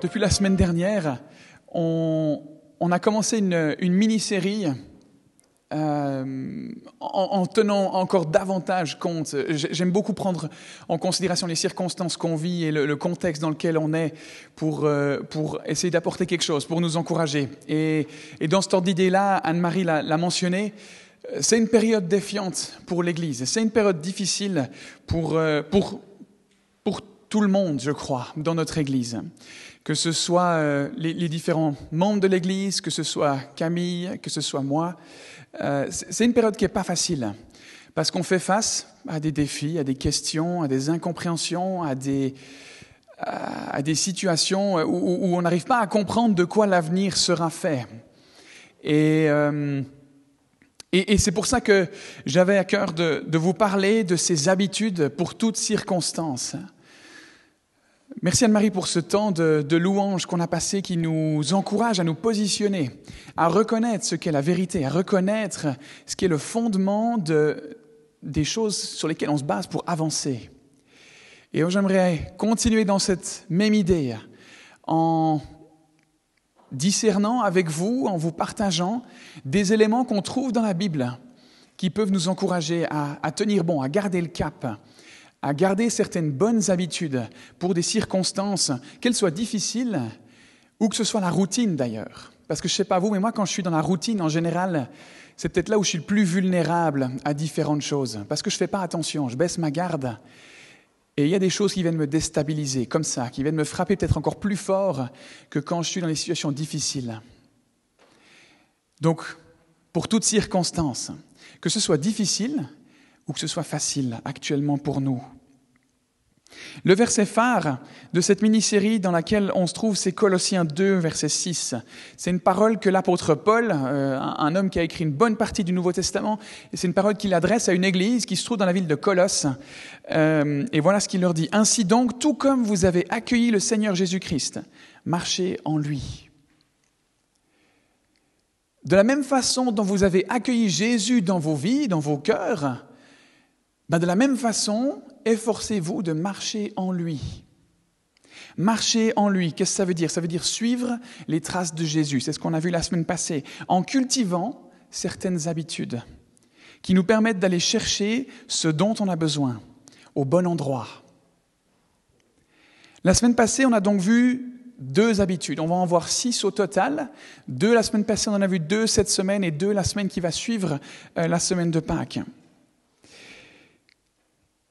depuis la semaine dernière, on, a commencé une, mini-série euh, en, tenant encore davantage compte. J'aime beaucoup prendre en considération les circonstances qu'on vit et le, contexte dans lequel on est pour, euh, pour essayer d'apporter quelque chose, pour nous encourager. Et, dans ce ordre d'idée-là, Anne-Marie l'a mentionné, c'est une période défiante pour l'Église. C'est une période difficile pour, euh, pour, pour tout le monde, je crois, dans notre Église. Que ce soit euh, les, différents membres de l'Église, que ce soit Camille, que ce soit moi. Euh, c'est une période qui n'est pas facile, parce qu'on fait face à des défis, à des questions, à des incompréhensions, à des, à des situations où, on n'arrive pas à comprendre de quoi l'avenir sera fait. Et, euh, et, et c'est pour ça que j'avais à cœur de, de vous parler de ces habitudes pour toutes circonstances. Merci Anne-Marie pour ce temps de, louange qu'on a passé qui nous encourage à nous positionner, à reconnaître ce qu'est la vérité, à reconnaître ce qui est le fondement de, des choses sur lesquelles on se base pour avancer. Et j'aimerais continuer dans cette même idée en discernant avec vous, en vous partageant des éléments qu'on trouve dans la Bible qui peuvent nous encourager à tenir bon, à garder le cap, à garder certaines bonnes habitudes pour des circonstances, qu'elles soient difficiles ou que ce soit la routine d'ailleurs. Parce que je ne sais pas vous, mais moi quand je suis dans la routine en général, c'est peut-être là où je suis le plus vulnérable à différentes choses. Parce que je ne fais pas attention, je baisse ma garde. Et il y a des choses qui viennent me déstabiliser, comme ça, qui viennent me frapper peut-être encore plus fort que quand je suis dans des situations difficiles. Donc, pour toutes circonstances, que ce soit difficile, ou que ce soit facile actuellement pour nous. Le verset phare de cette mini-série dans laquelle on se trouve, c'est Colossiens 2, verset 6. C'est une parole que l'apôtre Paul, euh, un homme qui a écrit une bonne partie du Nouveau Testament, et c'est une parole qu'il adresse à une église qui se trouve dans la ville de Colosse. Euh, et voilà ce qu'il leur dit. Ainsi donc, tout comme vous avez accueilli le Seigneur Jésus-Christ, marchez en lui. De la même façon dont vous avez accueilli Jésus dans vos vies, dans vos cœurs, ben, de la même façon, efforcez-vous de marcher en lui. Marcher en lui, qu'est-ce que ça veut dire? Ça veut dire suivre les traces de Jésus. C'est ce qu'on a vu la semaine passée. En cultivant certaines habitudes qui nous permettent d'aller chercher ce dont on a besoin au bon endroit. La semaine passée, on a donc vu deux habitudes. On va en voir six au total. Deux la semaine passée, on en a vu deux cette semaine et deux la semaine qui va suivre euh, la semaine de Pâques.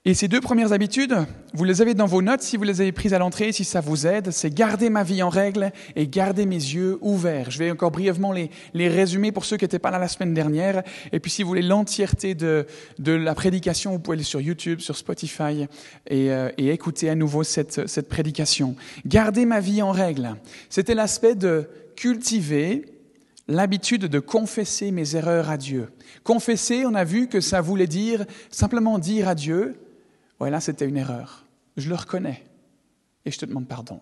Et ces deux premières habitudes, vous les avez dans vos notes si vous les avez prises à l'entrée, si ça vous aide, c'est garder ma vie en règle et garder mes yeux ouverts. Je vais encore brièvement les, les résumer pour ceux qui n'étaient pas là la semaine dernière. Et puis si vous voulez l'entièreté de, de la prédication, vous pouvez aller sur YouTube, sur Spotify et, euh, écouter à nouveau cette, cette prédication. Garder ma vie en règle, c'était l'aspect de cultiver l'habitude de confesser mes erreurs à Dieu. Confesser, on a vu que ça voulait dire simplement dire à Dieu, Ouais, là, c'était une erreur. Je le reconnais et je te demande pardon.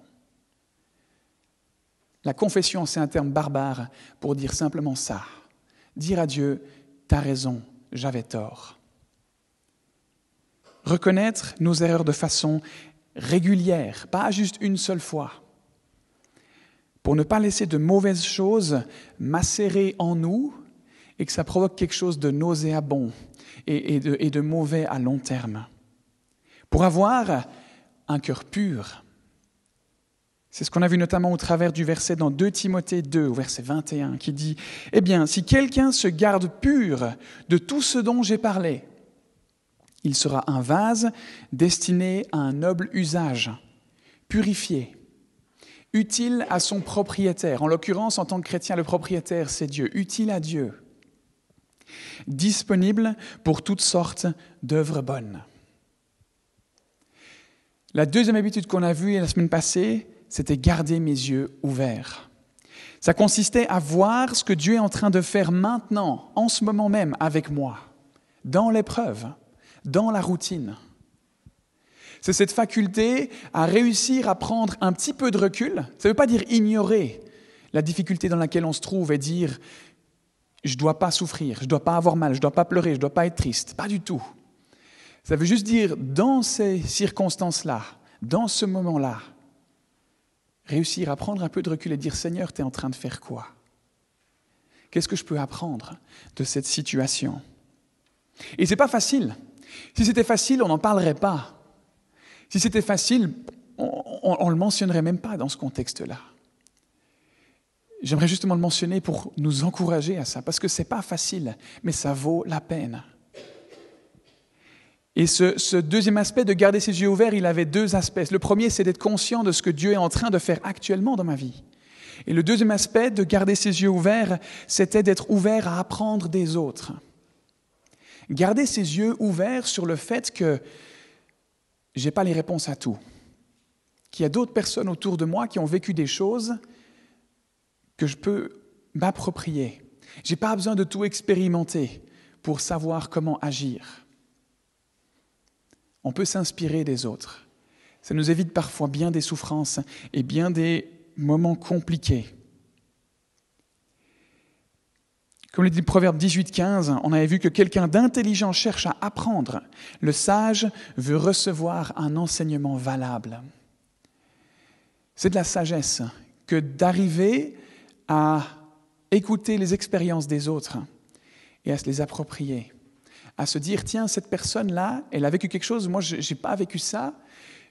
La confession, c'est un terme barbare pour dire simplement ça. Dire à Dieu, t'as raison, j'avais tort. Reconnaître nos erreurs de façon régulière, pas juste une seule fois, pour ne pas laisser de mauvaises choses macérer en nous et que ça provoque quelque chose de nauséabond et, de, et de mauvais à long terme pour avoir un cœur pur. C'est ce qu'on a vu notamment au travers du verset dans 2 Timothée 2, au verset 21, qui dit Eh bien, si quelqu'un se garde pur de tout ce dont j'ai parlé, il sera un vase destiné à un noble usage, purifié, utile à son propriétaire. En l'occurrence, en tant que chrétien, le propriétaire, c'est Dieu, utile à Dieu, disponible pour toutes sortes d'œuvres bonnes. La deuxième habitude qu'on a vue la semaine passée, c'était garder mes yeux ouverts. Ça consistait à voir ce que Dieu est en train de faire maintenant, en ce moment même, avec moi, dans l'épreuve, dans la routine. C'est cette faculté à réussir à prendre un petit peu de recul. Ça ne veut pas dire ignorer la difficulté dans laquelle on se trouve et dire je ne dois pas souffrir, je ne dois pas avoir mal, je ne dois pas pleurer, je ne dois pas être triste. Pas du tout. Ça veut juste dire, dans ces circonstances-là, dans ce moment-là, réussir à prendre un peu de recul et dire Seigneur, tu es en train de faire quoi? Qu'est-ce que je peux apprendre de cette situation? Et ce n'est pas facile. Si c'était facile, on n'en parlerait pas. Si c'était facile, on ne le mentionnerait même pas dans ce contexte-là. J'aimerais justement le mentionner pour nous encourager à ça, parce que ce n'est pas facile, mais ça vaut la peine. Et ce, deuxième aspect de garder ses yeux ouverts, il avait deux aspects. Le premier, c'est d'être conscient de ce que Dieu est en train de faire actuellement dans ma vie. Et le deuxième aspect de garder ses yeux ouverts, c'était d'être ouvert à apprendre des autres. Garder ses yeux ouverts sur le fait que je n'ai pas les réponses à tout, qu'il y a d'autres personnes autour de moi qui ont vécu des choses que je peux m'approprier. Je n'ai pas besoin de tout expérimenter pour savoir comment agir. On peut s'inspirer des autres. Ça nous évite parfois bien des souffrances et bien des moments compliqués. Comme le dit le Proverbe 18-15, on avait vu que quelqu'un d'intelligent cherche à apprendre. Le sage veut recevoir un enseignement valable. C'est de la sagesse que d'arriver à écouter les expériences des autres et à se les approprier, à se dire, tiens, cette personne-là, elle a vécu quelque chose, moi, je n'ai pas vécu ça,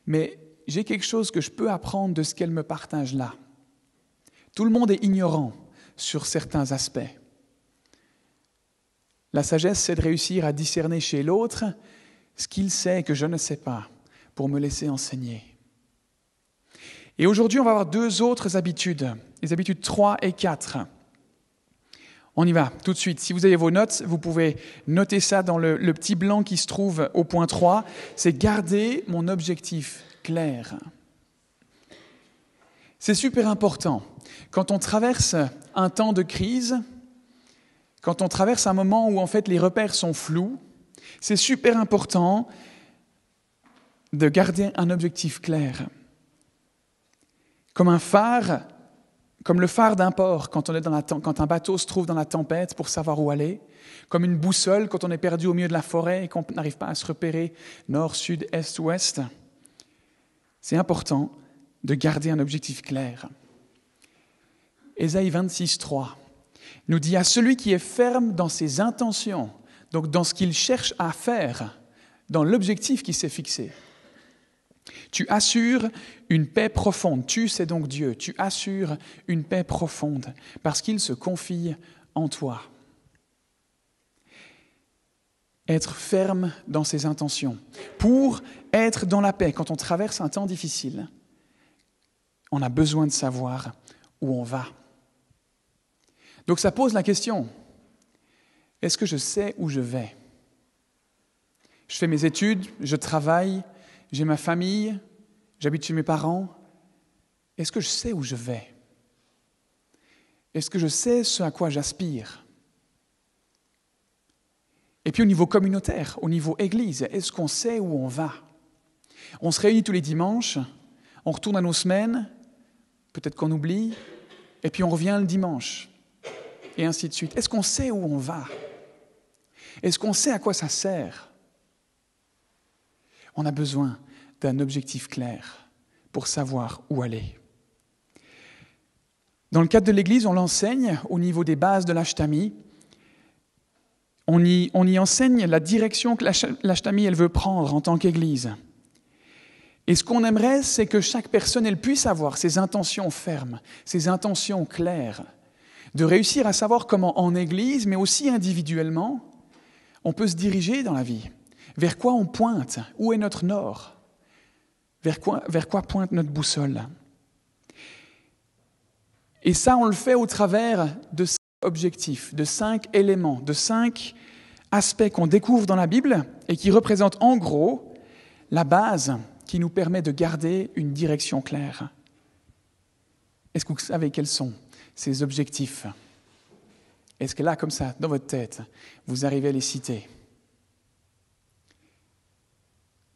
mais j'ai quelque chose que je peux apprendre de ce qu'elle me partage là. Tout le monde est ignorant sur certains aspects. La sagesse, c'est de réussir à discerner chez l'autre ce qu'il sait que je ne sais pas pour me laisser enseigner. Et aujourd'hui, on va avoir deux autres habitudes, les habitudes 3 et 4. On y va tout de suite. Si vous avez vos notes, vous pouvez noter ça dans le, petit blanc qui se trouve au point 3. C'est garder mon objectif clair. C'est super important. Quand on traverse un temps de crise, quand on traverse un moment où en fait les repères sont flous, c'est super important de garder un objectif clair comme un phare, comme le phare d'un port quand, un bateau se trouve dans la tempête pour savoir où aller, comme une boussole quand on est perdu au milieu de la forêt et qu'on n'arrive pas à se repérer nord, sud, est, ouest. C'est important de garder un objectif clair. Ésaïe 26, 3 nous dit à celui qui est ferme dans ses intentions, donc dans ce qu'il cherche à faire, dans l'objectif qui s'est fixé. Tu assures une paix profonde. Tu, c'est donc Dieu. Tu assures une paix profonde parce qu'il se confie en toi. Être ferme dans ses intentions. Pour être dans la paix, quand on traverse un temps difficile, on a besoin de savoir où on va. Donc ça pose la question, est-ce que je sais où je vais? Je fais mes études, je travaille, j'ai ma famille, j'habite chez mes parents. Est-ce que je sais où je vais? Est-ce que je sais ce à quoi j'aspire? Et puis au niveau communautaire, au niveau église, est-ce qu'on sait où on va? On se réunit tous les dimanches, on retourne à nos semaines, peut-être qu'on oublie, et puis on revient le dimanche, et ainsi de suite. Est-ce qu'on sait où on va? Est-ce qu'on sait à quoi ça sert? On a besoin d'un objectif clair pour savoir où aller. Dans le cadre de l'Église, on l'enseigne au niveau des bases de l'Ashtami. On y, enseigne la direction que l'Ashtami elle veut prendre en tant qu'Église. Et ce qu'on aimerait, c'est que chaque personne elle puisse avoir ses intentions fermes, ses intentions claires, de réussir à savoir comment en Église, mais aussi individuellement, on peut se diriger dans la vie. Vers quoi on pointe Où est notre nord vers quoi, pointe notre boussole? Et ça, on le fait au travers de cinq objectifs, de cinq éléments, de cinq aspects qu'on découvre dans la Bible et qui représentent en gros la base qui nous permet de garder une direction claire. Est-ce que vous savez quels sont ces objectifs? Est-ce que là, comme ça, dans votre tête, vous arrivez à les citer?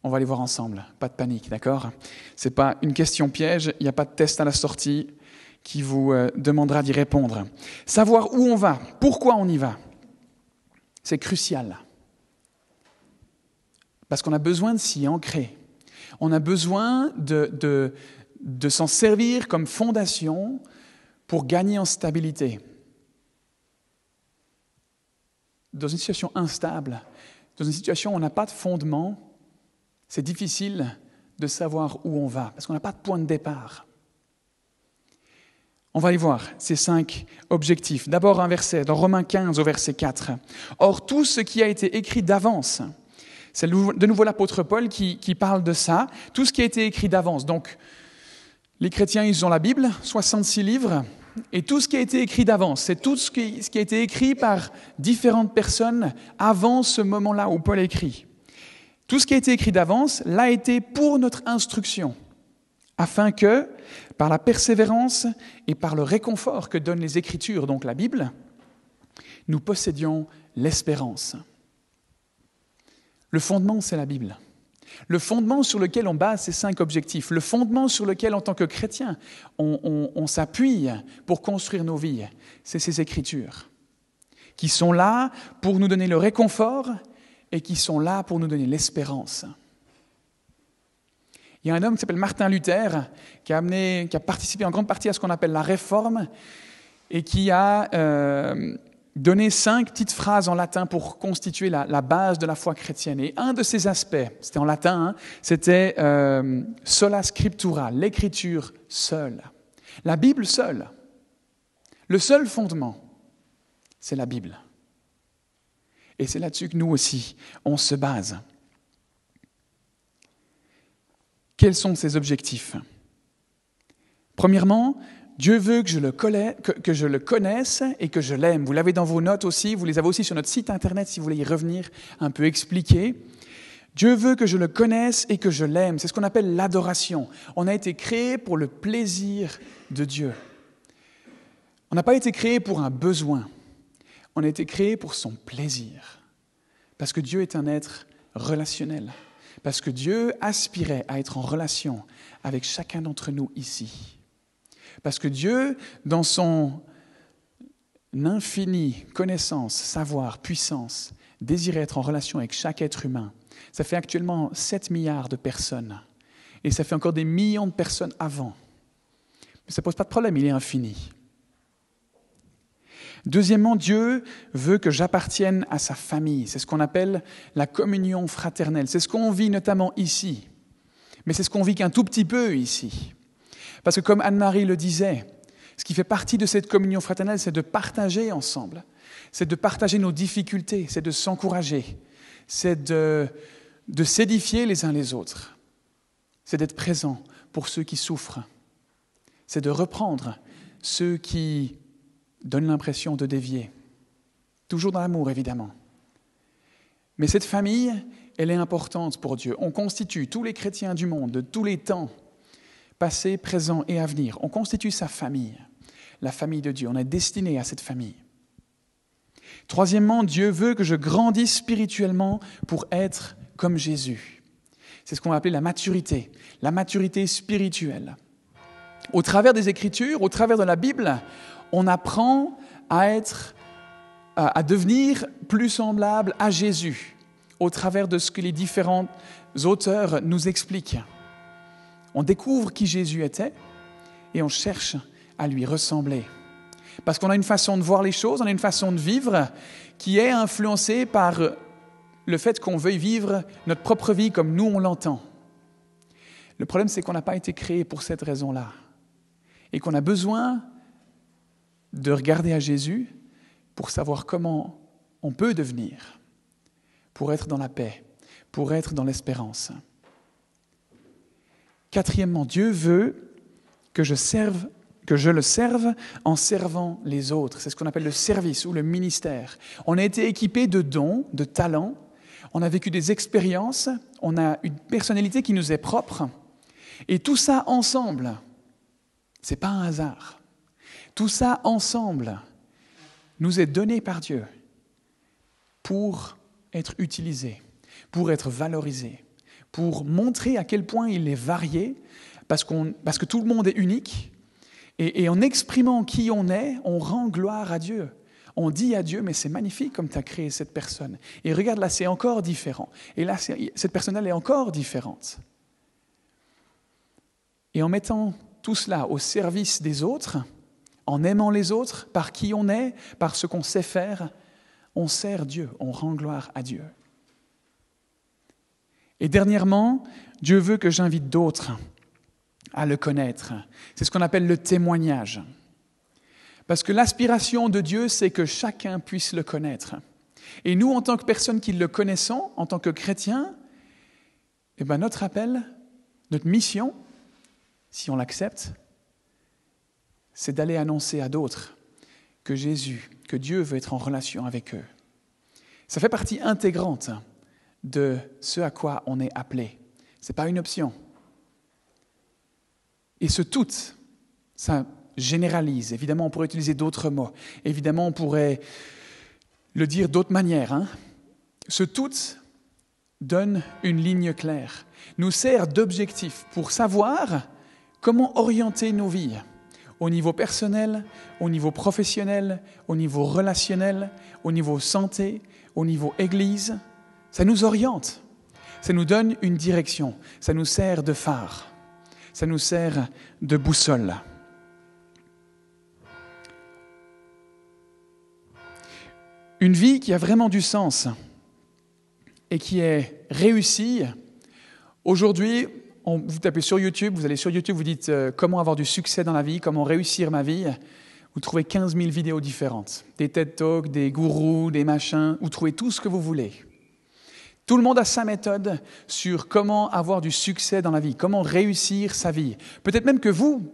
On va les voir ensemble, pas de panique, d'accord? Ce n'est pas une question piège, il n'y a pas de test à la sortie qui vous euh, demandera d'y répondre. Savoir où on va, pourquoi on y va, c'est crucial. Parce qu'on a besoin de s'y ancrer. On a besoin de, de s'en servir comme fondation pour gagner en stabilité. Dans une situation instable, dans une situation où on n'a pas de fondement, c'est difficile de savoir où on va, parce qu'on n'a pas de point de départ. On va y voir ces cinq objectifs. D'abord un verset dans Romains 15 au verset 4. Or tout ce qui a été écrit d'avance, c'est de nouveau l'apôtre Paul qui, qui, parle de ça, tout ce qui a été écrit d'avance. Donc les chrétiens, ils ont la Bible, 66 livres, et tout ce qui a été écrit d'avance, c'est tout ce qui, ce qui, a été écrit par différentes personnes avant ce moment-là où Paul écrit. Tout ce qui a été écrit d'avance l'a été pour notre instruction, afin que, par la persévérance et par le réconfort que donnent les Écritures, donc la Bible, nous possédions l'espérance. Le fondement, c'est la Bible. Le fondement sur lequel on base ces cinq objectifs, le fondement sur lequel, en tant que chrétien, on, on, on s'appuie pour construire nos vies, c'est ces Écritures, qui sont là pour nous donner le réconfort et qui sont là pour nous donner l'espérance. Il y a un homme qui s'appelle Martin Luther, qui a, amené, qui a, participé en grande partie à ce qu'on appelle la réforme, et qui a euh, donné cinq petites phrases en latin pour constituer la, base de la foi chrétienne. Et un de ces aspects, c'était en latin, hein, c'était euh, sola scriptura, l'écriture seule. La Bible seule. Le seul fondement, c'est la Bible. Et c'est là-dessus que nous aussi, on se base. Quels sont ces objectifs? Premièrement, Dieu veut que je, le connaisse, que, que je le connaisse et que je l'aime. Vous l'avez dans vos notes aussi, vous les avez aussi sur notre site internet si vous voulez y revenir un peu expliquer. Dieu veut que je le connaisse et que je l'aime. C'est ce qu'on appelle l'adoration. On a été créé pour le plaisir de Dieu. On n'a pas été créé pour un besoin. On a été créé pour son plaisir. Parce que Dieu est un être relationnel. Parce que Dieu aspirait à être en relation avec chacun d'entre nous ici. Parce que Dieu, dans son infinie connaissance, savoir, puissance, désirait être en relation avec chaque être humain. Ça fait actuellement 7 milliards de personnes. Et ça fait encore des millions de personnes avant. Mais ça ne pose pas de problème, il est infini. Deuxièmement, Dieu veut que j'appartienne à sa famille. C'est ce qu'on appelle la communion fraternelle. C'est ce qu'on vit notamment ici. Mais c'est ce qu'on vit qu'un tout petit peu ici. Parce que comme Anne-Marie le disait, ce qui fait partie de cette communion fraternelle, c'est de partager ensemble. C'est de partager nos difficultés, c'est de s'encourager, c'est de, de s'édifier les uns les autres. C'est d'être présent pour ceux qui souffrent. C'est de reprendre ceux qui donne l'impression de dévier. Toujours dans l'amour, évidemment. Mais cette famille, elle est importante pour Dieu. On constitue tous les chrétiens du monde, de tous les temps, passé, présent et à venir. On constitue sa famille, la famille de Dieu. On est destiné à cette famille. Troisièmement, Dieu veut que je grandisse spirituellement pour être comme Jésus. C'est ce qu'on va appeler la maturité, la maturité spirituelle. Au travers des Écritures, au travers de la Bible, on apprend à être, à devenir plus semblable à Jésus au travers de ce que les différents auteurs nous expliquent. On découvre qui Jésus était et on cherche à lui ressembler. Parce qu'on a une façon de voir les choses, on a une façon de vivre qui est influencée par le fait qu'on veuille vivre notre propre vie comme nous on l'entend. Le problème, c'est qu'on n'a pas été créé pour cette raison-là et qu'on a besoin de regarder à Jésus pour savoir comment on peut devenir, pour être dans la paix, pour être dans l'espérance. Quatrièmement, Dieu veut que je serve que je le serve en servant les autres. C'est ce qu'on appelle le service ou le ministère. On a été équipé de dons, de talents, on a vécu des expériences, on a une personnalité qui nous est propre, et tout ça ensemble, c'est pas un hasard. Tout ça ensemble nous est donné par Dieu pour être utilisé, pour être valorisé, pour montrer à quel point il est varié, parce, parce que tout le monde est unique. Et, en exprimant qui on est, on rend gloire à Dieu. On dit à Dieu, mais c'est magnifique comme tu as créé cette personne. Et regarde, là, c'est encore différent. Et là, cette personne-là est encore différente. Et en mettant tout cela au service des autres, en aimant les autres, par qui on est, par ce qu'on sait faire, on sert Dieu, on rend gloire à Dieu. Et dernièrement, Dieu veut que j'invite d'autres à le connaître. C'est ce qu'on appelle le témoignage. Parce que l'aspiration de Dieu, c'est que chacun puisse le connaître. Et nous, en tant que personnes qui le connaissons, en tant que chrétiens, eh ben notre appel, notre mission, si on l'accepte, c'est d'aller annoncer à d'autres que Jésus, que Dieu veut être en relation avec eux. Ça fait partie intégrante de ce à quoi on est appelé. Ce n'est pas une option. Et ce tout, ça généralise. Évidemment, on pourrait utiliser d'autres mots. Évidemment, on pourrait le dire d'autres manières. Hein. Ce tout donne une ligne claire, nous sert d'objectif pour savoir comment orienter nos vies au niveau personnel, au niveau professionnel, au niveau relationnel, au niveau santé, au niveau église. Ça nous oriente, ça nous donne une direction, ça nous sert de phare, ça nous sert de boussole. Une vie qui a vraiment du sens et qui est réussie, aujourd'hui, vous tapez sur YouTube, vous allez sur YouTube, vous dites euh, comment avoir du succès dans la vie, comment réussir ma vie. Vous trouvez 15 000 vidéos différentes, des TED Talks, des gourous, des machins, vous trouvez tout ce que vous voulez. Tout le monde a sa méthode sur comment avoir du succès dans la vie, comment réussir sa vie. Peut-être même que vous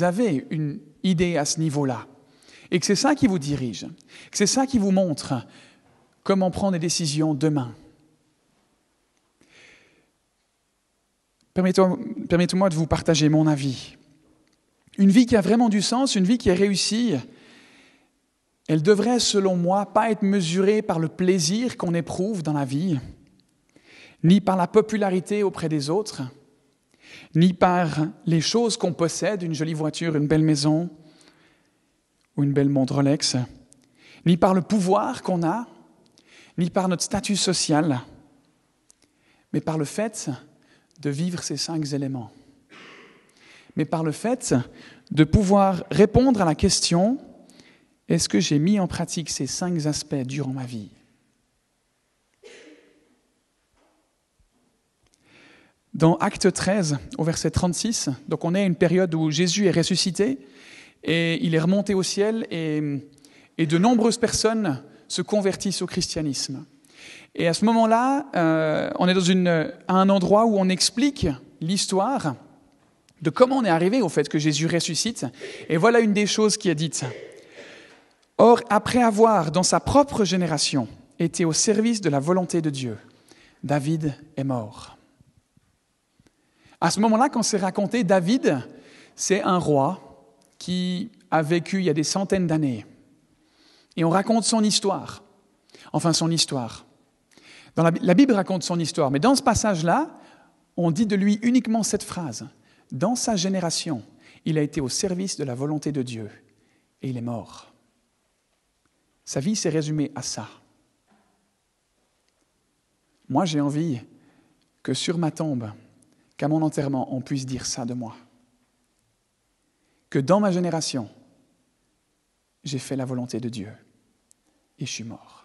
avez une idée à ce niveau-là, et que c'est ça qui vous dirige, que c'est ça qui vous montre comment prendre des décisions demain. Permettez-moi de vous partager mon avis. Une vie qui a vraiment du sens, une vie qui est réussie, elle devrait, selon moi, pas être mesurée par le plaisir qu'on éprouve dans la vie, ni par la popularité auprès des autres, ni par les choses qu'on possède, une jolie voiture, une belle maison ou une belle montre Rolex, ni par le pouvoir qu'on a, ni par notre statut social, mais par le fait de vivre ces cinq éléments, mais par le fait de pouvoir répondre à la question, est-ce que j'ai mis en pratique ces cinq aspects durant ma vie? Dans Acte 13, au verset 36, donc on est à une période où Jésus est ressuscité et il est remonté au ciel et, et de nombreuses personnes se convertissent au christianisme. Et à ce moment-là, euh, on est dans une, à un endroit où on explique l'histoire de comment on est arrivé au fait que Jésus ressuscite. Et voilà une des choses qui est dite. Or, après avoir, dans sa propre génération, été au service de la volonté de Dieu, David est mort. À ce moment-là, quand c'est raconté, David, c'est un roi qui a vécu il y a des centaines d'années. Et on raconte son histoire. Enfin, son histoire la, Bible raconte son histoire, mais dans ce passage-là, on dit de lui uniquement cette phrase. Dans sa génération, il a été au service de la volonté de Dieu et il est mort. Sa vie s'est résumée à ça. Moi, j'ai envie que sur ma tombe, qu'à mon enterrement, on puisse dire ça de moi. Que dans ma génération, j'ai fait la volonté de Dieu et je suis mort.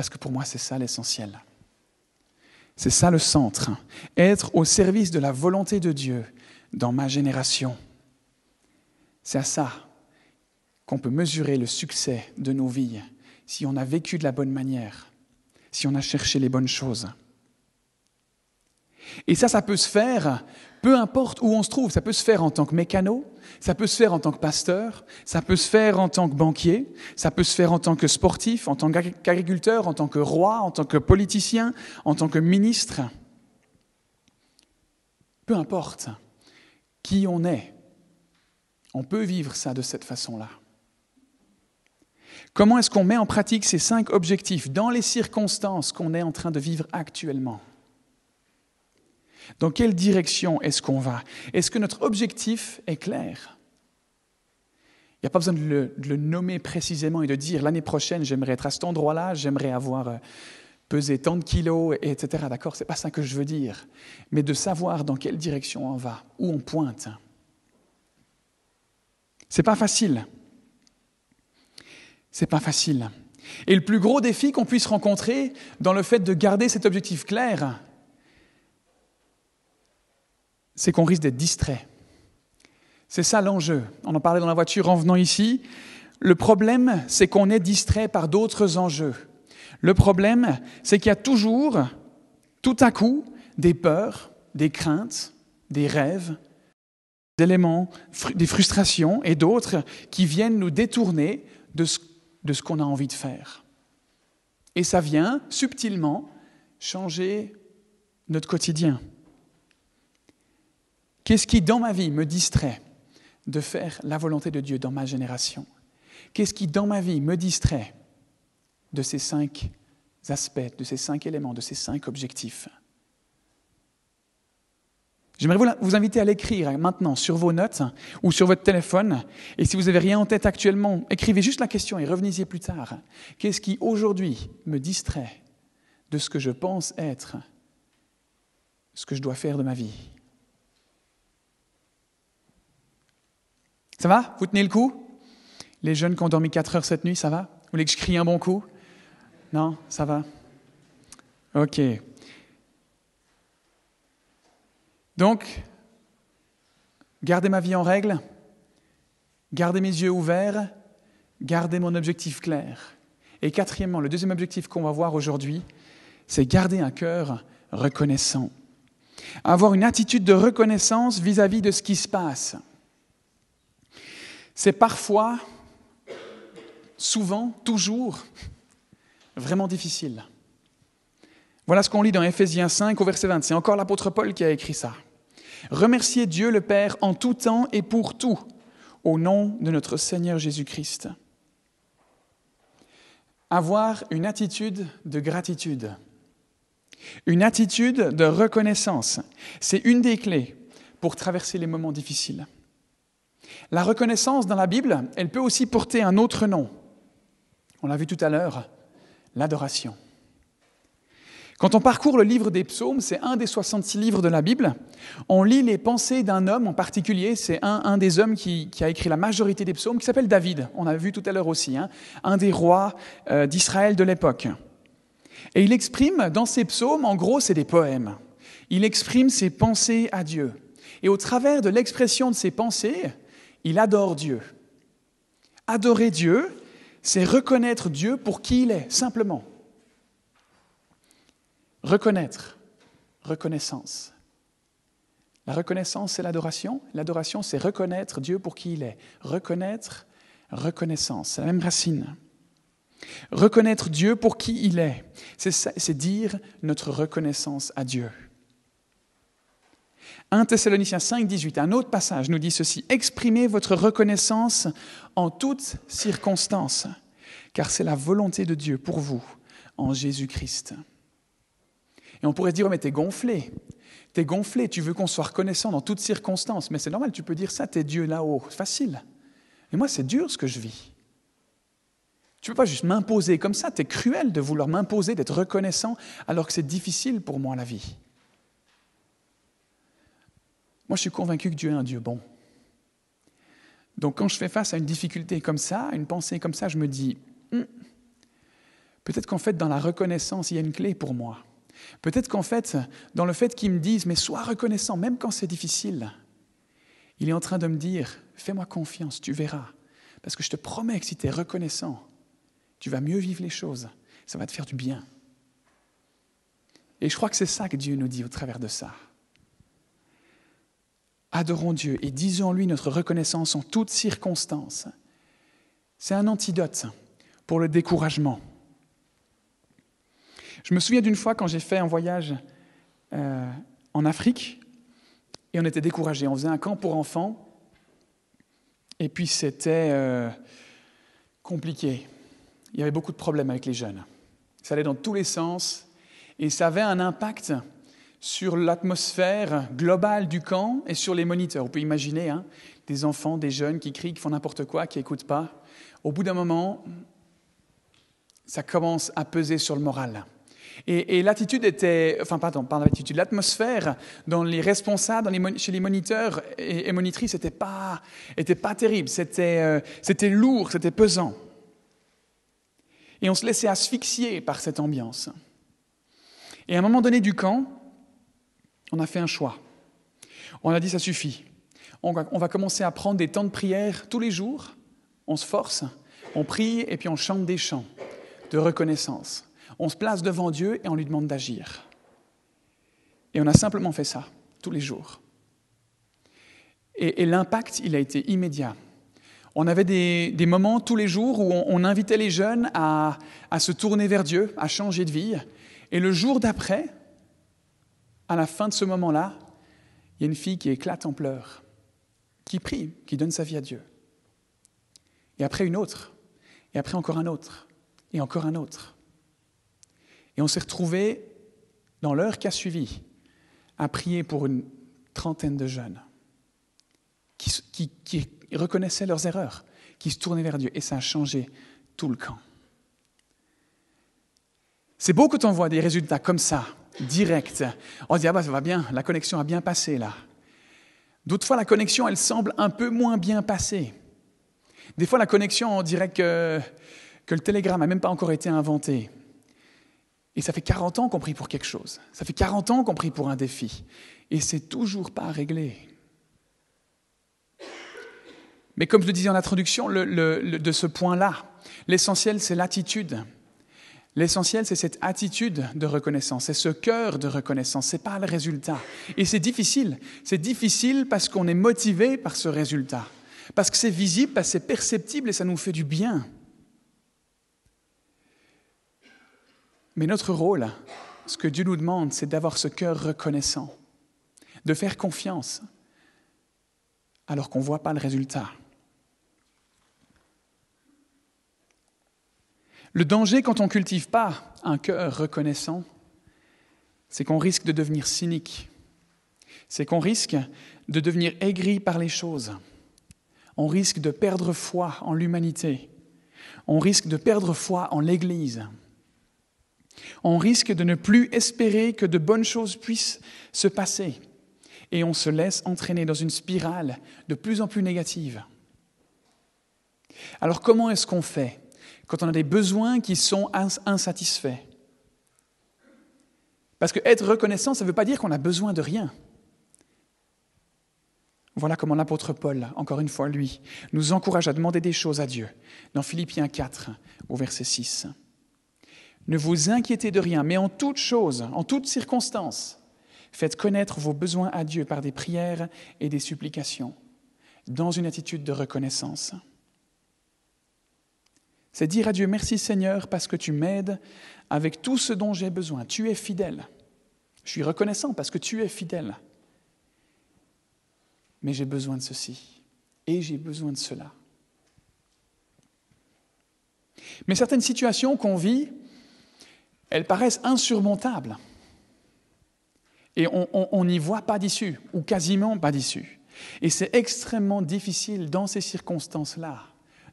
Parce que pour moi, c'est ça l'essentiel. C'est ça le centre. Être au service de la volonté de Dieu dans ma génération. C'est à ça qu'on peut mesurer le succès de nos vies, si on a vécu de la bonne manière, si on a cherché les bonnes choses. Et ça, ça peut se faire, peu importe où on se trouve. Ça peut se faire en tant que mécano, ça peut se faire en tant que pasteur, ça peut se faire en tant que banquier, ça peut se faire en tant que sportif, en tant qu'agriculteur, en tant que roi, en tant que politicien, en tant que ministre. Peu importe qui on est, on peut vivre ça de cette façon-là. Comment est-ce qu'on met en pratique ces cinq objectifs dans les circonstances qu'on est en train de vivre actuellement? Dans quelle direction est-ce qu'on va? Est-ce que notre objectif est clair? Il n'y a pas besoin de le, nommer précisément et de dire l'année prochaine, j'aimerais être à cet endroit-là, j'aimerais avoir euh, peser tant de kilos, etc. D'accord C'est pas ça que je veux dire. Mais de savoir dans quelle direction on va, où on pointe. C'est pas facile. C'est pas facile. Et le plus gros défi qu'on puisse rencontrer dans le fait de garder cet objectif clair, c'est qu'on risque d'être distrait. C'est ça l'enjeu. On en parlait dans la voiture en venant ici. Le problème, c'est qu'on est distrait par d'autres enjeux. Le problème, c'est qu'il y a toujours, tout à coup, des peurs, des craintes, des rêves, des éléments, des frustrations et d'autres qui viennent nous détourner de ce, de ce qu'on a envie de faire. Et ça vient subtilement changer notre quotidien. Qu'est-ce qui, dans ma vie, me distrait de faire la volonté de Dieu dans ma génération? Qu'est-ce qui, dans ma vie, me distrait de ces cinq aspects, de ces cinq éléments, de ces cinq objectifs? J'aimerais vous inviter à l'écrire maintenant sur vos notes ou sur votre téléphone. Et si vous n'avez rien en tête actuellement, écrivez juste la question et revenez-y plus tard. Qu'est-ce qui aujourd'hui me distrait de ce que je pense être ce que je dois faire de ma vie? Ça va? Vous tenez le coup? Les jeunes qui ont dormi 4 heures cette nuit, ça va? Vous voulez que je crie un bon coup? Non? Ça va? Ok. Donc, garder ma vie en règle, garder mes yeux ouverts, garder mon objectif clair. Et quatrièmement, le deuxième objectif qu'on va voir aujourd'hui, c'est garder un cœur reconnaissant. Avoir une attitude de reconnaissance vis-à-vis -vis de ce qui se passe. C'est parfois, souvent, toujours, vraiment difficile. Voilà ce qu'on lit dans Éphésiens 5 au verset 20. C'est encore l'apôtre Paul qui a écrit ça. Remerciez Dieu le Père en tout temps et pour tout, au nom de notre Seigneur Jésus-Christ. Avoir une attitude de gratitude, une attitude de reconnaissance, c'est une des clés pour traverser les moments difficiles. La reconnaissance dans la Bible, elle peut aussi porter un autre nom. On l'a vu tout à l'heure, l'adoration. Quand on parcourt le livre des psaumes, c'est un des 66 livres de la Bible, on lit les pensées d'un homme en particulier, c'est un, des hommes qui, a écrit la majorité des psaumes, qui s'appelle David, on a vu tout à l'heure aussi, hein, un des rois euh, d'Israël de l'époque. Et il exprime dans ses psaumes, en gros, c'est des poèmes, il exprime ses pensées à Dieu. Et au travers de l'expression de ses pensées, il adore Dieu. Adorer Dieu, c'est reconnaître Dieu pour qui il est, simplement. Reconnaître, reconnaissance. La reconnaissance, c'est l'adoration. L'adoration, c'est reconnaître Dieu pour qui il est. Reconnaître, reconnaissance, la même racine. Reconnaître Dieu pour qui il est, c'est dire notre reconnaissance à Dieu. 1 Thessaloniciens 5, 18, un autre passage nous dit ceci, exprimez votre reconnaissance en toutes circonstances, car c'est la volonté de Dieu pour vous en Jésus-Christ. Et on pourrait dire, mais t'es gonflé, t'es gonflé, tu veux qu'on soit reconnaissant dans toutes circonstances, mais c'est normal, tu peux dire ça, t'es Dieu là-haut, facile. Mais moi, c'est dur ce que je vis. Tu ne peux pas juste m'imposer comme ça, t'es cruel de vouloir m'imposer d'être reconnaissant alors que c'est difficile pour moi la vie. Moi, je suis convaincu que Dieu est un Dieu bon. Donc, quand je fais face à une difficulté comme ça, une pensée comme ça, je me dis, hmm, peut-être qu'en fait, dans la reconnaissance, il y a une clé pour moi. Peut-être qu'en fait, dans le fait qu'ils me disent, mais sois reconnaissant, même quand c'est difficile, il est en train de me dire, fais-moi confiance, tu verras. Parce que je te promets que si tu es reconnaissant, tu vas mieux vivre les choses, ça va te faire du bien. Et je crois que c'est ça que Dieu nous dit au travers de ça. Adorons Dieu et disons-lui notre reconnaissance en toutes circonstances. C'est un antidote pour le découragement. Je me souviens d'une fois quand j'ai fait un voyage euh, en Afrique et on était découragés. On faisait un camp pour enfants et puis c'était euh, compliqué. Il y avait beaucoup de problèmes avec les jeunes. Ça allait dans tous les sens et ça avait un impact sur l'atmosphère globale du camp et sur les moniteurs. Vous pouvez imaginer hein, des enfants, des jeunes qui crient, qui font n'importe quoi, qui n'écoutent pas. Au bout d'un moment, ça commence à peser sur le moral. Et, l'attitude était, enfin pardon, pas l'attitude, l'atmosphère dans les responsables, chez les moniteurs et, monitrices n'était pas, était pas terrible. C'était, euh, c'était lourd, c'était pesant. Et on se laissait asphyxier par cette ambiance. Et à un moment donné du camp, on a fait un choix. On a dit ça suffit. On va, commencer à prendre des temps de prière tous les jours. On se force, on prie et puis on chante des chants de reconnaissance on se place devant Dieu et on lui demande d'agir. Et on a simplement fait ça, tous les jours. Et, l'impact, il a été immédiat. On avait des, moments tous les jours où on, invitait les jeunes à, se tourner vers Dieu, à changer de vie. Et le jour d'après, à la fin de ce moment-là, il y a une fille qui éclate en pleurs, qui prie, qui donne sa vie à Dieu. Et après une autre, et après encore un autre, et encore un autre. Et on s'est retrouvés, dans l'heure qui a suivi, à prier pour une trentaine de jeunes qui, reconnaissaient leurs erreurs, qui se tournaient vers Dieu. Et ça a changé tout le camp. C'est beau quand on voit des résultats comme ça, directs. On se dit, ah bah ça va bien, la connexion a bien passé là. D'autres fois, la connexion, elle semble un peu moins bien passée. Des fois, la connexion, on dirait que le télégramme n'a même pas encore été inventé. Et ça fait 40 ans qu'on prie pour quelque chose. Ça fait 40 ans qu'on prie pour un défi. Et c'est toujours pas réglé. Mais comme je le disais en introduction, de ce point-là, l'essentiel, c'est l'attitude. L'essentiel, c'est cette attitude de reconnaissance, c'est ce cœur de reconnaissance, ce n'est pas le résultat. Et c'est difficile. C'est difficile parce qu'on est motivé par ce résultat, parce que c'est visible, parce que c'est perceptible et ça nous fait du bien. Mais notre rôle, ce que Dieu nous demande, c'est d'avoir ce cœur reconnaissant, de faire confiance alors qu'on ne voit pas le résultat. Le danger quand on ne cultive pas un cœur reconnaissant, c'est qu'on risque de devenir cynique, c'est qu'on risque de devenir aigri par les choses, on risque de perdre foi en l'humanité, on risque de perdre foi en l'Église, on risque de ne plus espérer que de bonnes choses puissent se passer. Et on se laisse entraîner dans une spirale de plus en plus négative. Alors comment est-ce qu'on fait quand on a des besoins qui sont insatisfaits Parce que être reconnaissant, ça ne veut pas dire qu'on a besoin de rien. Voilà comment l'apôtre Paul, encore une fois lui, nous encourage à demander des choses à Dieu dans Philippiens 4 au verset 6. Ne vous inquiétez de rien, mais en toute chose, en toute circonstance, faites connaître vos besoins à Dieu par des prières et des supplications, dans une attitude de reconnaissance. C'est dire à Dieu merci Seigneur parce que tu m'aides avec tout ce dont j'ai besoin. Tu es fidèle. Je suis reconnaissant parce que tu es fidèle. Mais j'ai besoin de ceci et j'ai besoin de cela. Mais certaines situations qu'on vit, elles paraissent insurmontables. Et on n'y voit pas d'issue, ou quasiment pas d'issue. Et c'est extrêmement difficile dans ces circonstances-là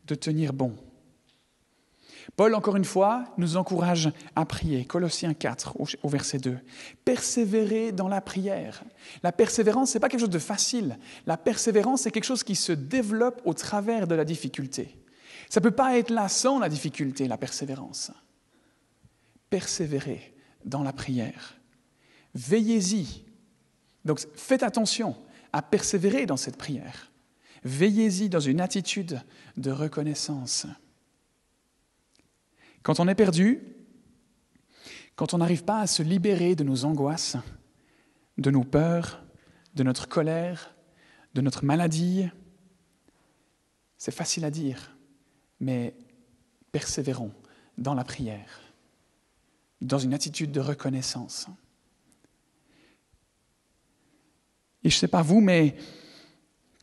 de tenir bon. Paul, encore une fois, nous encourage à prier. Colossiens 4, au verset 2. Persévérer dans la prière. La persévérance, ce n'est pas quelque chose de facile. La persévérance, c'est quelque chose qui se développe au travers de la difficulté. Ça ne peut pas être là sans la difficulté, la persévérance persévérez dans la prière. Veillez-y. Donc faites attention à persévérer dans cette prière. Veillez-y dans une attitude de reconnaissance. Quand on est perdu, quand on n'arrive pas à se libérer de nos angoisses, de nos peurs, de notre colère, de notre maladie, c'est facile à dire, mais persévérons dans la prière dans une attitude de reconnaissance. Et je ne sais pas vous, mais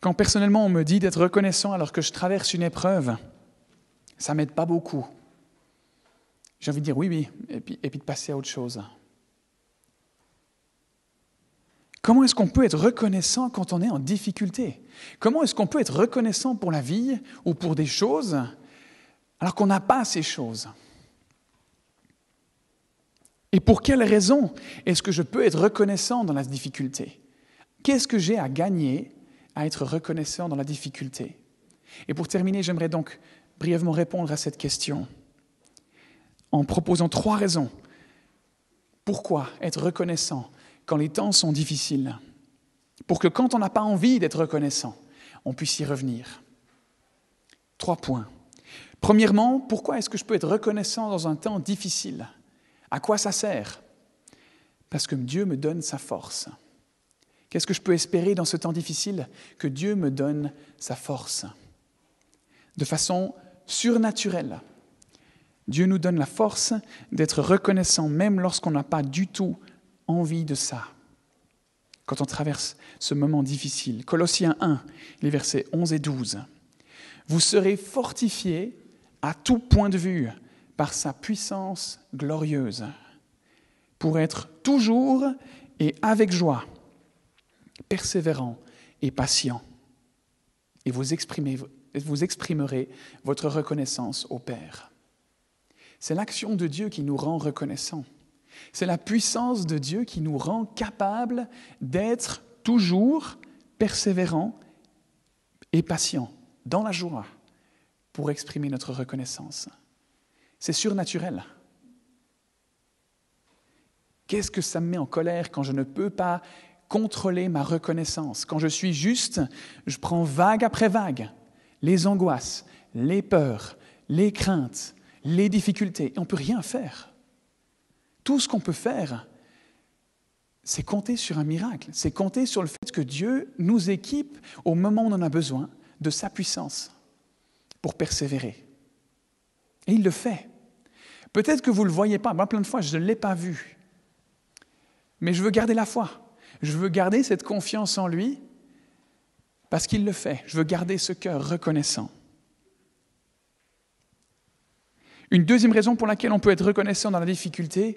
quand personnellement on me dit d'être reconnaissant alors que je traverse une épreuve, ça m'aide pas beaucoup. J'ai envie de dire oui, oui, et puis, de passer à autre chose. Comment est-ce qu'on peut être reconnaissant quand on est en difficulté? Comment est-ce qu'on peut être reconnaissant pour la vie ou pour des choses alors qu'on n'a pas ces choses? Et pour quelle raison est-ce que je peux être reconnaissant dans la difficulté? Qu'est-ce que j'ai à gagner à être reconnaissant dans la difficulté? Et pour terminer, j'aimerais donc brièvement répondre à cette question en proposant trois raisons. Pourquoi être reconnaissant quand les temps sont difficiles? Pour que quand on n'a pas envie d'être reconnaissant, on puisse y revenir. Trois points. Premièrement, pourquoi est-ce que je peux être reconnaissant dans un temps difficile? À quoi ça sert? Parce que Dieu me donne sa force. Qu'est-ce que je peux espérer dans ce temps difficile? Que Dieu me donne sa force. De façon surnaturelle. Dieu nous donne la force d'être reconnaissant même lorsqu'on n'a pas du tout envie de ça. Quand on traverse ce moment difficile. Colossiens 1, les versets 11 et 12. Vous serez fortifiés à tout point de vue par sa puissance glorieuse, pour être toujours et avec joie, persévérant et patient. Et vous, vous exprimerez votre reconnaissance au Père. C'est l'action de Dieu qui nous rend reconnaissants. C'est la puissance de Dieu qui nous rend capables d'être toujours persévérants et patients dans la joie pour exprimer notre reconnaissance. C'est surnaturel. Qu'est-ce que ça me met en colère quand je ne peux pas contrôler ma reconnaissance? Quand je suis juste, je prends vague après vague les angoisses, les peurs, les craintes, les difficultés, et on ne peut rien faire. Tout ce qu'on peut faire, c'est compter sur un miracle, c'est compter sur le fait que Dieu nous équipe au moment où on en a besoin de sa puissance pour persévérer. Et il le fait. Peut-être que vous ne le voyez pas. Moi, plein de fois, je ne l'ai pas vu. Mais je veux garder la foi. Je veux garder cette confiance en lui parce qu'il le fait. Je veux garder ce cœur reconnaissant. Une deuxième raison pour laquelle on peut être reconnaissant dans la difficulté,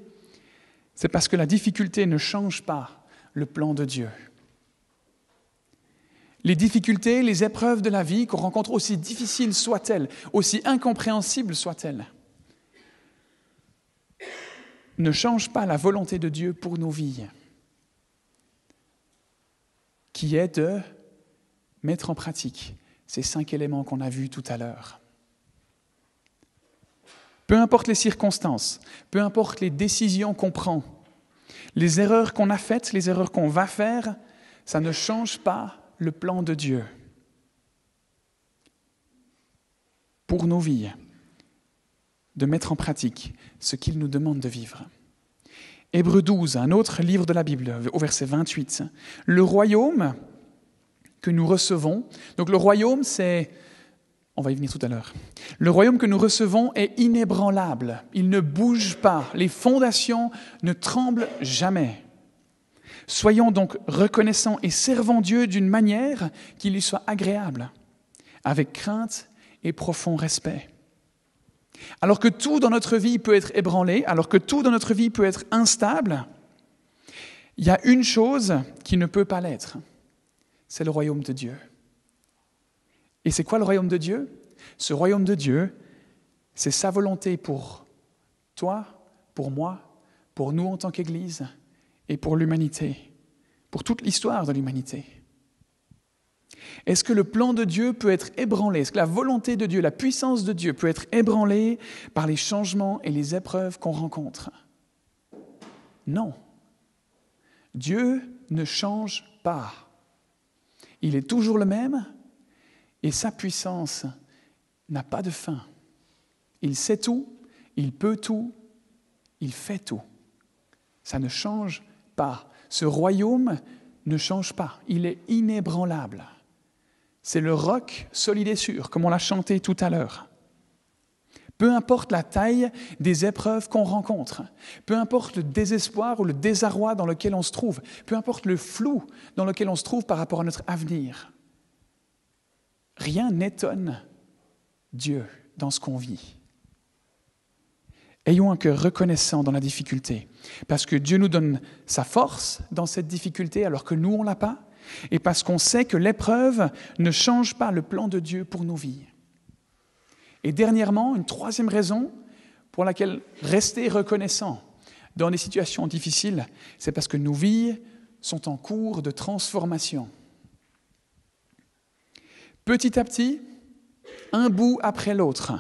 c'est parce que la difficulté ne change pas le plan de Dieu les difficultés, les épreuves de la vie qu'on rencontre, aussi difficiles soient-elles, aussi incompréhensibles soient-elles, ne changent pas la volonté de Dieu pour nos vies, qui est de mettre en pratique ces cinq éléments qu'on a vus tout à l'heure. Peu importe les circonstances, peu importe les décisions qu'on prend, les erreurs qu'on a faites, les erreurs qu'on va faire, ça ne change pas le plan de Dieu pour nos vies, de mettre en pratique ce qu'il nous demande de vivre. Hébreu 12, un autre livre de la Bible, au verset 28. Le royaume que nous recevons, donc le royaume c'est, on va y venir tout à l'heure, le royaume que nous recevons est inébranlable, il ne bouge pas, les fondations ne tremblent jamais. Soyons donc reconnaissants et servons Dieu d'une manière qui lui soit agréable, avec crainte et profond respect. Alors que tout dans notre vie peut être ébranlé, alors que tout dans notre vie peut être instable, il y a une chose qui ne peut pas l'être, c'est le royaume de Dieu. Et c'est quoi le royaume de Dieu? Ce royaume de Dieu, c'est sa volonté pour toi, pour moi, pour nous en tant qu'Église, et pour l'humanité, pour toute l'histoire de l'humanité. Est-ce que le plan de Dieu peut être ébranlé? Est-ce que la volonté de Dieu, la puissance de Dieu peut être ébranlée par les changements et les épreuves qu'on rencontre? Non. Dieu ne change pas. Il est toujours le même et sa puissance n'a pas de fin. Il sait tout, il peut tout, il fait tout. Ça ne change pas. Ce royaume ne change pas. Il est inébranlable. C'est le roc solide et sûr, comme on l'a chanté tout à l'heure. Peu importe la taille des épreuves qu'on rencontre, peu importe le désespoir ou le désarroi dans lequel on se trouve, peu importe le flou dans lequel on se trouve par rapport à notre avenir, rien n'étonne Dieu dans ce qu'on vit. Ayons un cœur reconnaissant dans la difficulté, parce que Dieu nous donne sa force dans cette difficulté alors que nous, on ne l'a pas, et parce qu'on sait que l'épreuve ne change pas le plan de Dieu pour nos vies. Et dernièrement, une troisième raison pour laquelle rester reconnaissant dans des situations difficiles, c'est parce que nos vies sont en cours de transformation. Petit à petit, un bout après l'autre,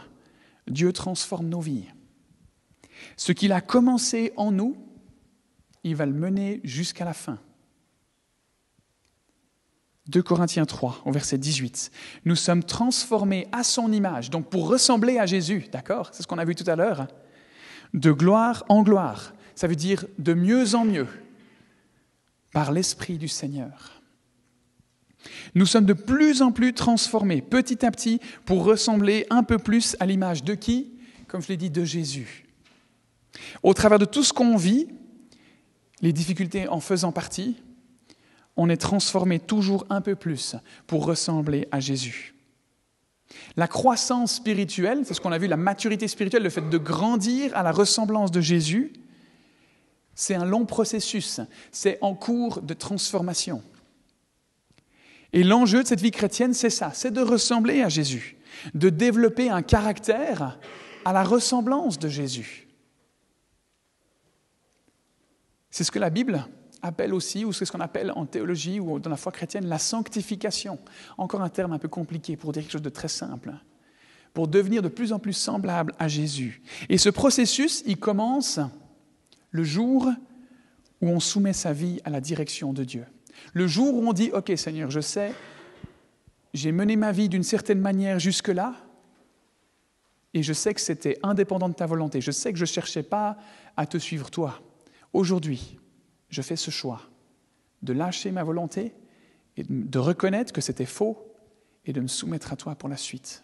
Dieu transforme nos vies. Ce qu'il a commencé en nous, il va le mener jusqu'à la fin. 2 Corinthiens 3, au verset 18. Nous sommes transformés à son image, donc pour ressembler à Jésus, d'accord? C'est ce qu'on a vu tout à l'heure. De gloire en gloire, ça veut dire de mieux en mieux, par l'Esprit du Seigneur. Nous sommes de plus en plus transformés, petit à petit, pour ressembler un peu plus à l'image de qui? Comme je l'ai dit, de Jésus. Au travers de tout ce qu'on vit, les difficultés en faisant partie, on est transformé toujours un peu plus pour ressembler à Jésus. La croissance spirituelle, c'est ce qu'on a vu, la maturité spirituelle, le fait de grandir à la ressemblance de Jésus, c'est un long processus, c'est en cours de transformation. Et l'enjeu de cette vie chrétienne, c'est ça, c'est de ressembler à Jésus, de développer un caractère à la ressemblance de Jésus. C'est ce que la Bible appelle aussi, ou c'est ce qu'on appelle en théologie ou dans la foi chrétienne, la sanctification. Encore un terme un peu compliqué pour dire quelque chose de très simple. Pour devenir de plus en plus semblable à Jésus. Et ce processus, il commence le jour où on soumet sa vie à la direction de Dieu. Le jour où on dit, OK Seigneur, je sais, j'ai mené ma vie d'une certaine manière jusque-là, et je sais que c'était indépendant de ta volonté, je sais que je ne cherchais pas à te suivre toi. Aujourd'hui, je fais ce choix de lâcher ma volonté et de reconnaître que c'était faux et de me soumettre à toi pour la suite.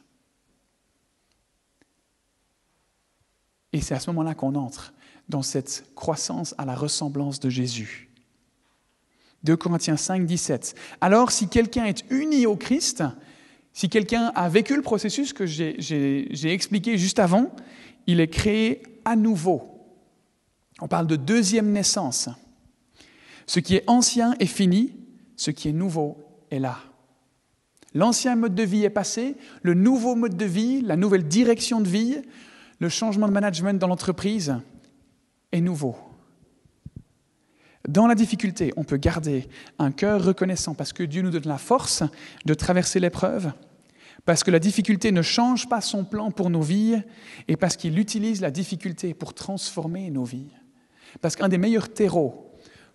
Et c'est à ce moment-là qu'on entre dans cette croissance à la ressemblance de Jésus. 2 Corinthiens 5, 17. Alors, si quelqu'un est uni au Christ, si quelqu'un a vécu le processus que j'ai expliqué juste avant, il est créé à nouveau. On parle de deuxième naissance. Ce qui est ancien est fini, ce qui est nouveau est là. L'ancien mode de vie est passé, le nouveau mode de vie, la nouvelle direction de vie, le changement de management dans l'entreprise est nouveau. Dans la difficulté, on peut garder un cœur reconnaissant parce que Dieu nous donne la force de traverser l'épreuve, parce que la difficulté ne change pas son plan pour nos vies et parce qu'il utilise la difficulté pour transformer nos vies. Parce qu'un des meilleurs terreaux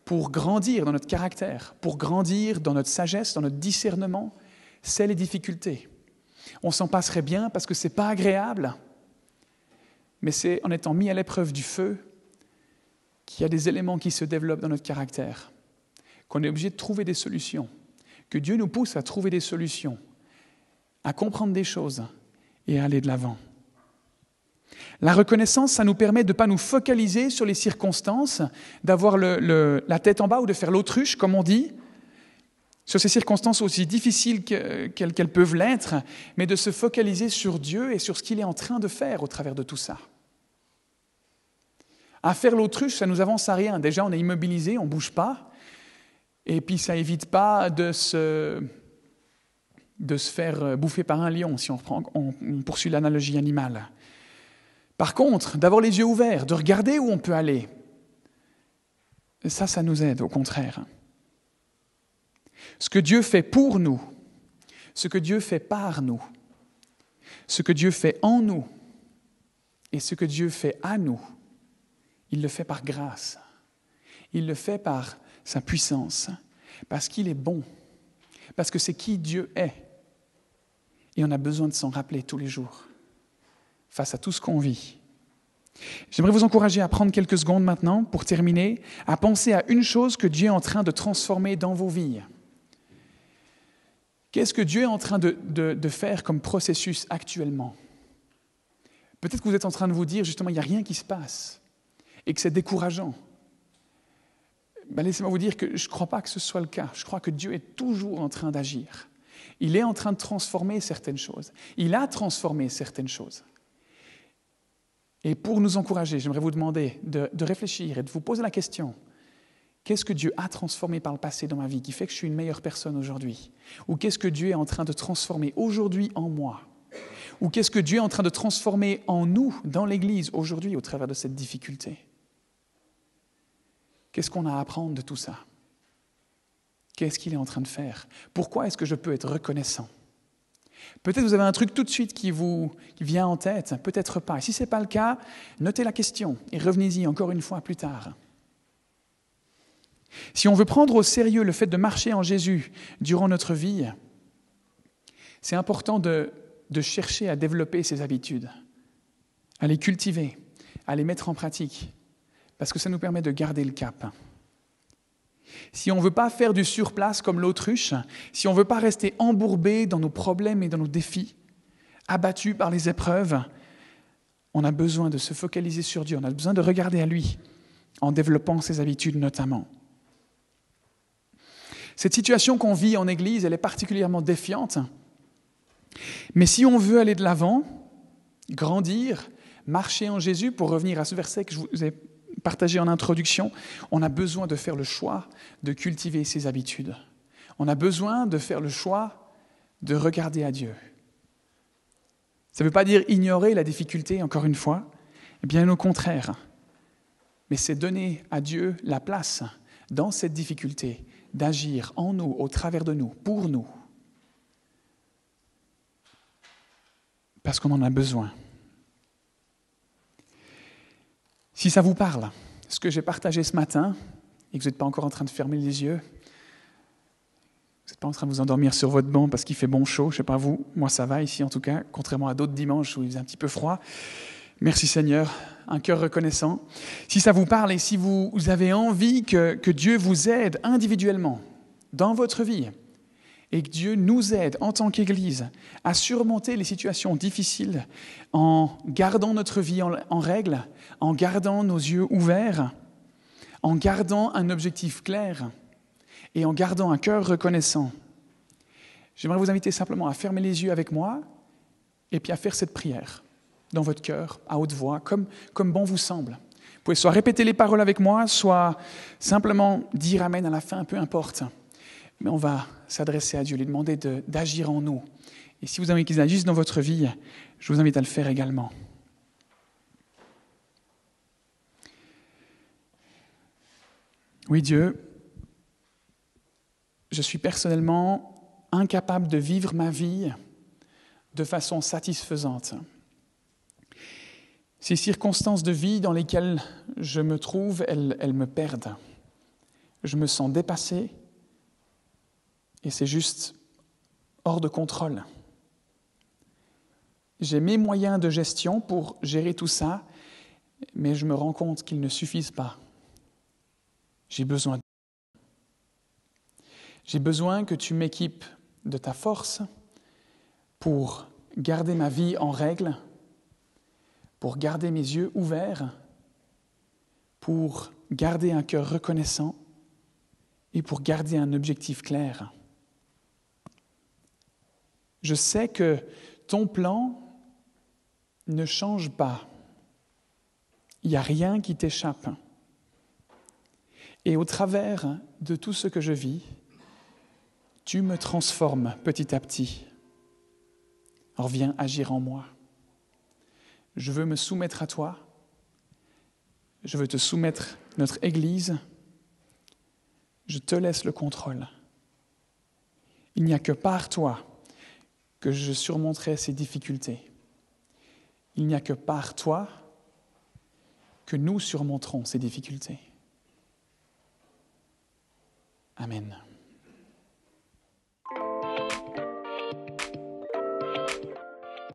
pour grandir dans notre caractère, pour grandir dans notre sagesse, dans notre discernement, c'est les difficultés. On s'en passerait bien parce que ce n'est pas agréable, mais c'est en étant mis à l'épreuve du feu qu'il y a des éléments qui se développent dans notre caractère, qu'on est obligé de trouver des solutions, que Dieu nous pousse à trouver des solutions, à comprendre des choses et à aller de l'avant. La reconnaissance, ça nous permet de ne pas nous focaliser sur les circonstances, d'avoir la tête en bas ou de faire l'autruche, comme on dit, sur ces circonstances aussi difficiles qu'elles peuvent l'être, mais de se focaliser sur Dieu et sur ce qu'il est en train de faire au travers de tout ça. À faire l'autruche, ça nous avance à rien. Déjà, on est immobilisé, on ne bouge pas, et puis ça n'évite pas de se, de se faire bouffer par un lion, si on, on poursuit l'analogie animale. Par contre, d'avoir les yeux ouverts, de regarder où on peut aller, ça, ça nous aide au contraire. Ce que Dieu fait pour nous, ce que Dieu fait par nous, ce que Dieu fait en nous et ce que Dieu fait à nous, il le fait par grâce. Il le fait par sa puissance, parce qu'il est bon, parce que c'est qui Dieu est. Et on a besoin de s'en rappeler tous les jours face à tout ce qu'on vit. J'aimerais vous encourager à prendre quelques secondes maintenant pour terminer, à penser à une chose que Dieu est en train de transformer dans vos vies. Qu'est-ce que Dieu est en train de, faire comme processus actuellement? Peut-être que vous êtes en train de vous dire justement, il n'y a rien qui se passe et que c'est décourageant. Ben, laissez-moi vous dire que je ne crois pas que ce soit le cas. Je crois que Dieu est toujours en train d'agir. Il est en train de transformer certaines choses. Il a transformé certaines choses. Et pour nous encourager, j'aimerais vous demander de, réfléchir et de vous poser la question, qu'est-ce que Dieu a transformé par le passé dans ma vie qui fait que je suis une meilleure personne aujourd'hui? Ou qu'est-ce que Dieu est en train de transformer aujourd'hui en moi? Ou qu'est-ce que Dieu est en train de transformer en nous, dans l'Église, aujourd'hui, au travers de cette difficulté? Qu'est-ce qu'on a à apprendre de tout ça? Qu'est-ce qu'il est en train de faire? Pourquoi est-ce que je peux être reconnaissant? Peut-être vous avez un truc tout de suite qui vous vient en tête, peut-être pas. Et si ce n'est pas le cas, notez la question et revenez-y encore une fois plus tard. Si on veut prendre au sérieux le fait de marcher en Jésus durant notre vie, c'est important de, de chercher à développer ces habitudes, à les cultiver, à les mettre en pratique, parce que ça nous permet de garder le cap. Si on ne veut pas faire du surplace comme l'autruche, si on ne veut pas rester embourbé dans nos problèmes et dans nos défis, abattu par les épreuves, on a besoin de se focaliser sur Dieu, on a besoin de regarder à lui, en développant ses habitudes notamment. Cette situation qu'on vit en Église, elle est particulièrement défiante. Mais si on veut aller de l'avant, grandir, marcher en Jésus, pour revenir à ce verset que je vous ai partagé en introduction, on a besoin de faire le choix de cultiver ses habitudes. On a besoin de faire le choix de regarder à Dieu. Ça ne veut pas dire ignorer la difficulté, encore une fois, bien au contraire. Mais c'est donner à Dieu la place dans cette difficulté d'agir en nous, au travers de nous, pour nous. Parce qu'on en a besoin. Si ça vous parle, ce que j'ai partagé ce matin, et que vous n'êtes pas encore en train de fermer les yeux, vous n'êtes pas en train de vous endormir sur votre banc parce qu'il fait bon chaud, je ne sais pas vous, moi ça va ici en tout cas, contrairement à d'autres dimanches où il faisait un petit peu froid. Merci Seigneur, un cœur reconnaissant. Si ça vous parle et si vous, avez envie que, que Dieu vous aide individuellement dans votre vie, et que Dieu nous aide en tant qu'Église à surmonter les situations difficiles en gardant notre vie en, règle, en gardant nos yeux ouverts, en gardant un objectif clair et en gardant un cœur reconnaissant. J'aimerais vous inviter simplement à fermer les yeux avec moi et puis à faire cette prière dans votre cœur, à haute voix, comme, comme bon vous semble. Vous pouvez soit répéter les paroles avec moi, soit simplement dire Amen à la fin, peu importe. Mais on va s'adresser à Dieu, lui demander d'agir en nous. Et si vous avez qu'il agisse dans votre vie, je vous invite à le faire également. Oui, Dieu, je suis personnellement incapable de vivre ma vie de façon satisfaisante. Ces circonstances de vie dans lesquelles je me trouve, elles me perdent. Je me sens dépassé, et c'est juste hors de contrôle. J'ai mes moyens de gestion pour gérer tout ça, mais je me rends compte qu'ils ne suffisent pas. J'ai besoin. J'ai besoin que tu m'équipes de ta force pour garder ma vie en règle, pour garder mes yeux ouverts, pour garder un cœur reconnaissant et pour garder un objectif clair. Je sais que ton plan ne change pas. Il n'y a rien qui t'échappe. Et au travers de tout ce que je vis, tu me transformes petit à petit. Alors viens agir en moi. Je veux me soumettre à toi. Je veux te soumettre notre Église. Je te laisse le contrôle. Il n'y a que par toi que je surmonterai ces difficultés. Il n'y a que par toi que nous surmonterons ces difficultés. Amen.